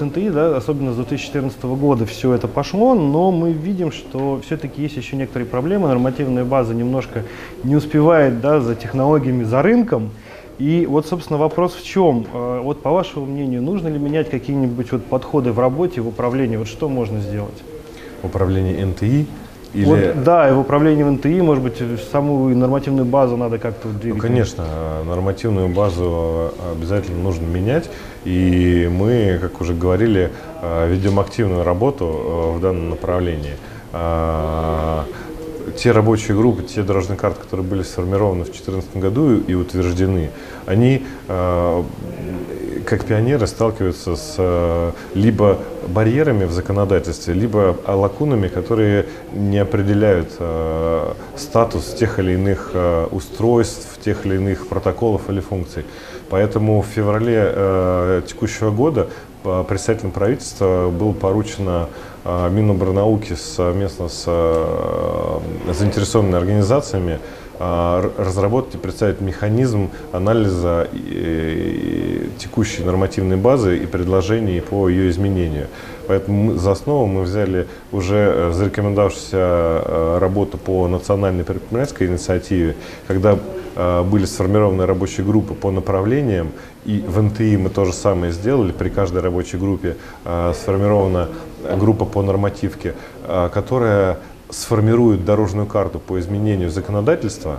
НТИ, да, особенно с 2014 года все это пошло, но мы видим, что все-таки есть еще некоторые проблемы. Нормативная база немножко не успевает да, за технологиями, за рынком. И вот, собственно, вопрос в чем? Э, вот по вашему мнению, нужно ли менять какие-нибудь вот подходы в работе, в управлении? Вот что можно сделать? Управление НТИ или... Вот, да, и в управлении в НТИ, может быть, саму нормативную базу надо как-то двигать. Ну, конечно, нормативную базу обязательно нужно менять. И мы, как уже говорили, э, ведем активную работу э, в данном направлении. А, те рабочие группы, те дорожные карты, которые были сформированы в 2014 году и утверждены, они э, как пионеры сталкиваются с э, либо барьерами в законодательстве, либо лакунами, которые не определяют э, статус тех или иных э, устройств, тех или иных протоколов или функций. Поэтому в феврале текущего года представителям правительства было поручено Минобрнауки совместно с заинтересованными организациями разработать и представить механизм анализа текущей нормативной базы и предложений по ее изменению. Поэтому за основу мы взяли уже э, зарекомендовавшуюся э, работу по национальной предпринимательской инициативе, когда э, были сформированы рабочие группы по направлениям, и в НТИ мы то же самое сделали, при каждой рабочей группе сформирована группа по нормативке, которая сформирует дорожную карту по изменению законодательства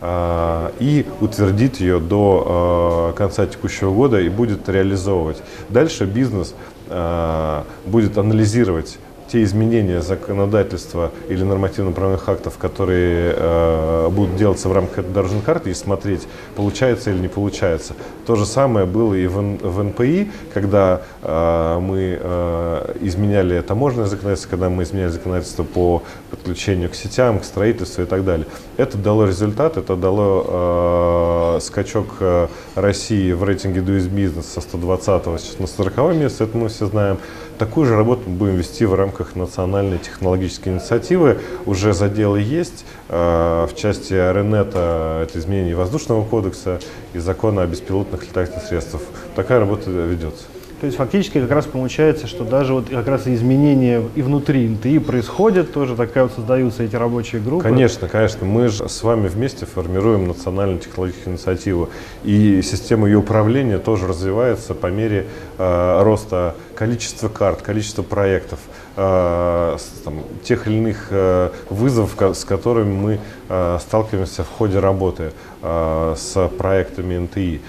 э, и утвердит ее до э, конца текущего года и будет реализовывать. Дальше бизнес э, будет анализировать те изменения законодательства или нормативно-правовых актов, которые э, будут делаться в рамках дорожной карты и смотреть, получается или не получается. То же самое было и в, в НПИ, когда э, мы э, изменяли таможенное законодательство, когда мы изменяли законодательство по подключению к сетям, к строительству и так далее. Это дало результат, это дало э, скачок э, России в рейтинге Doing Business со 120 сейчас на 40 место, это мы все знаем. Такую же работу мы будем вести в рамках национальной технологической инициативы. Уже заделы есть. Э, в части РНЭТа это изменение воздушного кодекса и закона о беспилотных летательных средствах. Такая работа ведется. То есть фактически как раз получается, что даже вот как раз изменения и внутри НТИ происходят, тоже такая вот создаются эти рабочие группы. Конечно, конечно. Мы же с вами вместе формируем национальную технологическую инициативу. И система ее управления тоже развивается по мере э, роста количества карт, количества проектов, э, там, тех или иных э, вызовов, с которыми мы э, сталкиваемся в ходе работы с проектами НТИ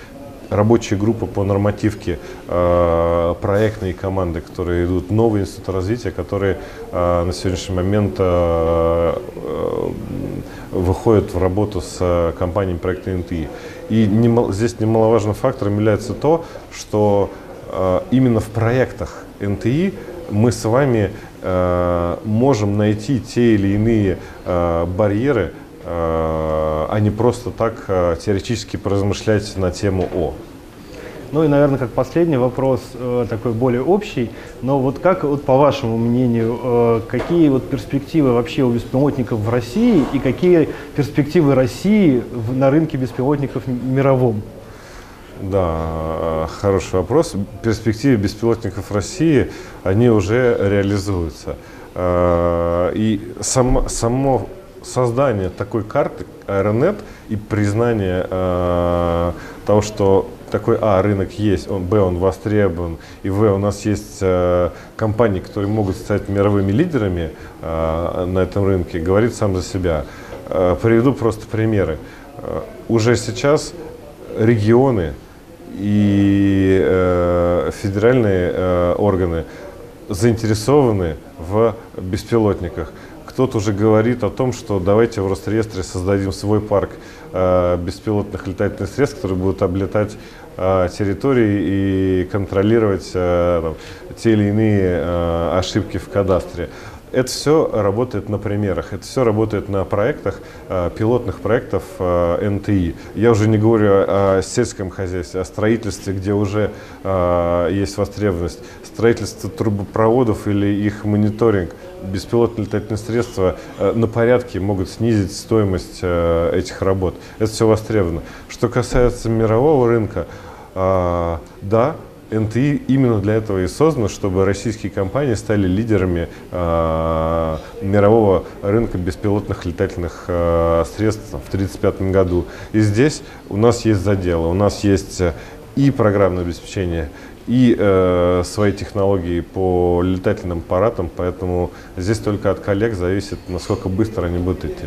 рабочая группа по нормативке, э, проектные команды, которые идут, новые институты развития, которые э, на сегодняшний момент э, выходят в работу с компанией проекта НТИ. И не, здесь немаловажным фактором является то, что именно в проектах НТИ мы с вами можем найти те или иные барьеры, а не просто так э, теоретически поразмышлять на тему О. Ну и, наверное, как последний вопрос, э, такой более общий, но вот как, вот по вашему мнению, какие вот перспективы вообще у беспилотников в России и какие перспективы России на рынке беспилотников мировом? Да, хороший вопрос. Перспективы беспилотников России, они уже реализуются. И само, само создание такой карты Аэронет и признание э, того, что такой А, рынок есть, он, Б, он востребован, и В, у нас есть э, компании, которые могут стать мировыми лидерами э, на этом рынке, говорит сам за себя. Э, приведу просто примеры. Э, уже сейчас регионы и э, федеральные э, органы заинтересованы в беспилотниках. Кто-то уже говорит о том, что давайте в Росреестре создадим свой парк э, беспилотных летательных средств, которые будут облетать э, территории и контролировать э, там, те или иные э, ошибки в кадастре. Это все работает на примерах, это все работает на проектах, э, пилотных проектов э, НТИ. Я уже не говорю о сельском хозяйстве, о строительстве, где уже э, есть востребованность. Строительство трубопроводов или их мониторинг, беспилотные летательные средства на порядке могут снизить стоимость этих работ. Это все востребовано. Что касается мирового рынка, да, НТИ именно для этого и создан, чтобы российские компании стали лидерами э, мирового рынка беспилотных летательных э, средств в 1935 году. И здесь у нас есть заделы, у нас есть и программное обеспечение, и э, свои технологии по летательным аппаратам, поэтому здесь только от коллег зависит, насколько быстро они будут идти.